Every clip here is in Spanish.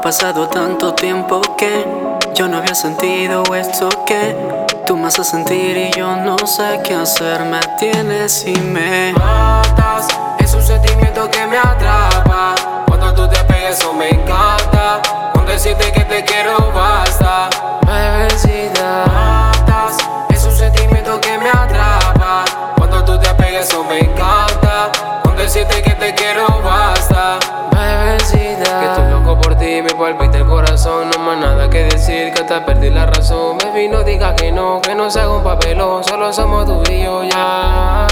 pasado tanto tiempo que yo no había sentido esto que tú me haces sentir y yo no sé qué hacer. Me tienes y me matas. Es un sentimiento que me atrapa. Palpita el corazón. No más nada que decir, que hasta perdí la razón. Baby, no digas que no, que no se haga un papelón. Solo somos tú y yo ya.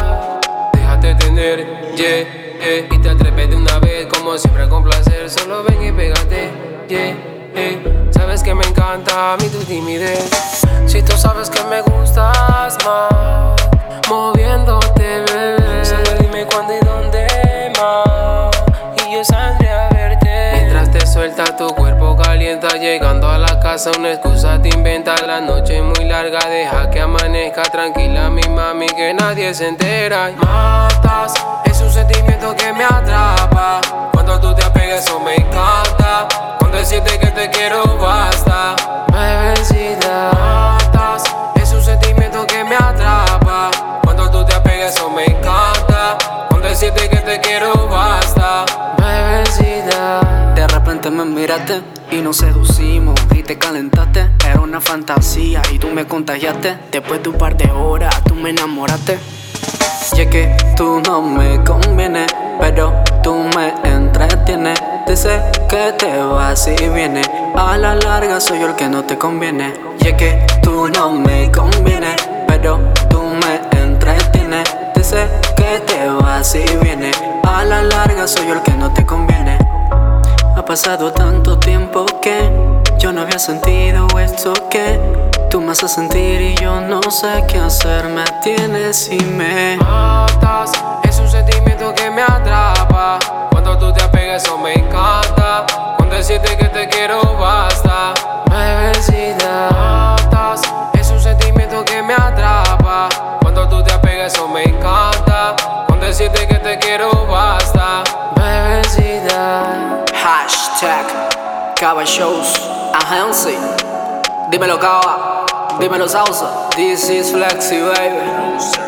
Déjate tener, yeah, yeah. Y te atreves de una vez, como siempre con placer. Solo ven y pégate, yeah, yeah. Sabes que me encanta mi tu timidez. Si tú llegando a la casa, una excusa te inventa. La noche es muy larga, deja que amanezca tranquila, mi mami, que nadie se entera. Y matas, es un sentimiento que me atrapa. Cuando tú te apegas, eso me encanta. Con decirte que te quiero basta. Bebecita, Matas, es un sentimiento que me atrapa. Cuando tú te apegas, eso me encanta. Con decirte que te quiero basta. Y nos seducimos y te calentaste. Era una fantasía y tú me contagiaste. Después de un par de horas tú me enamoraste. Y es que tú no me conviene, pero tú me entretienes. Dice que te vas y vienes. A la larga soy yo el que no te conviene. Y que tú no me conviene, pero tú me entretienes. Dice que te vas y vienes. A la larga soy yo el que no te conviene. Pasado tanto tiempo que yo no había sentido esto que tú me haces sentir y yo no sé qué hacer. Me tienes y me matas. Es un sentimiento que me atrapa. Cuando tú te apegas, eso me encanta. Con decirte que te quiero basta. bebecita, Matas. Es un sentimiento que me atrapa. Cuando tú te apegas, eso me encanta. Con decirte que te quiero basta. Cava Shows Agency. Dímelo Cava, dímelo Salsa. This is Flexi baby.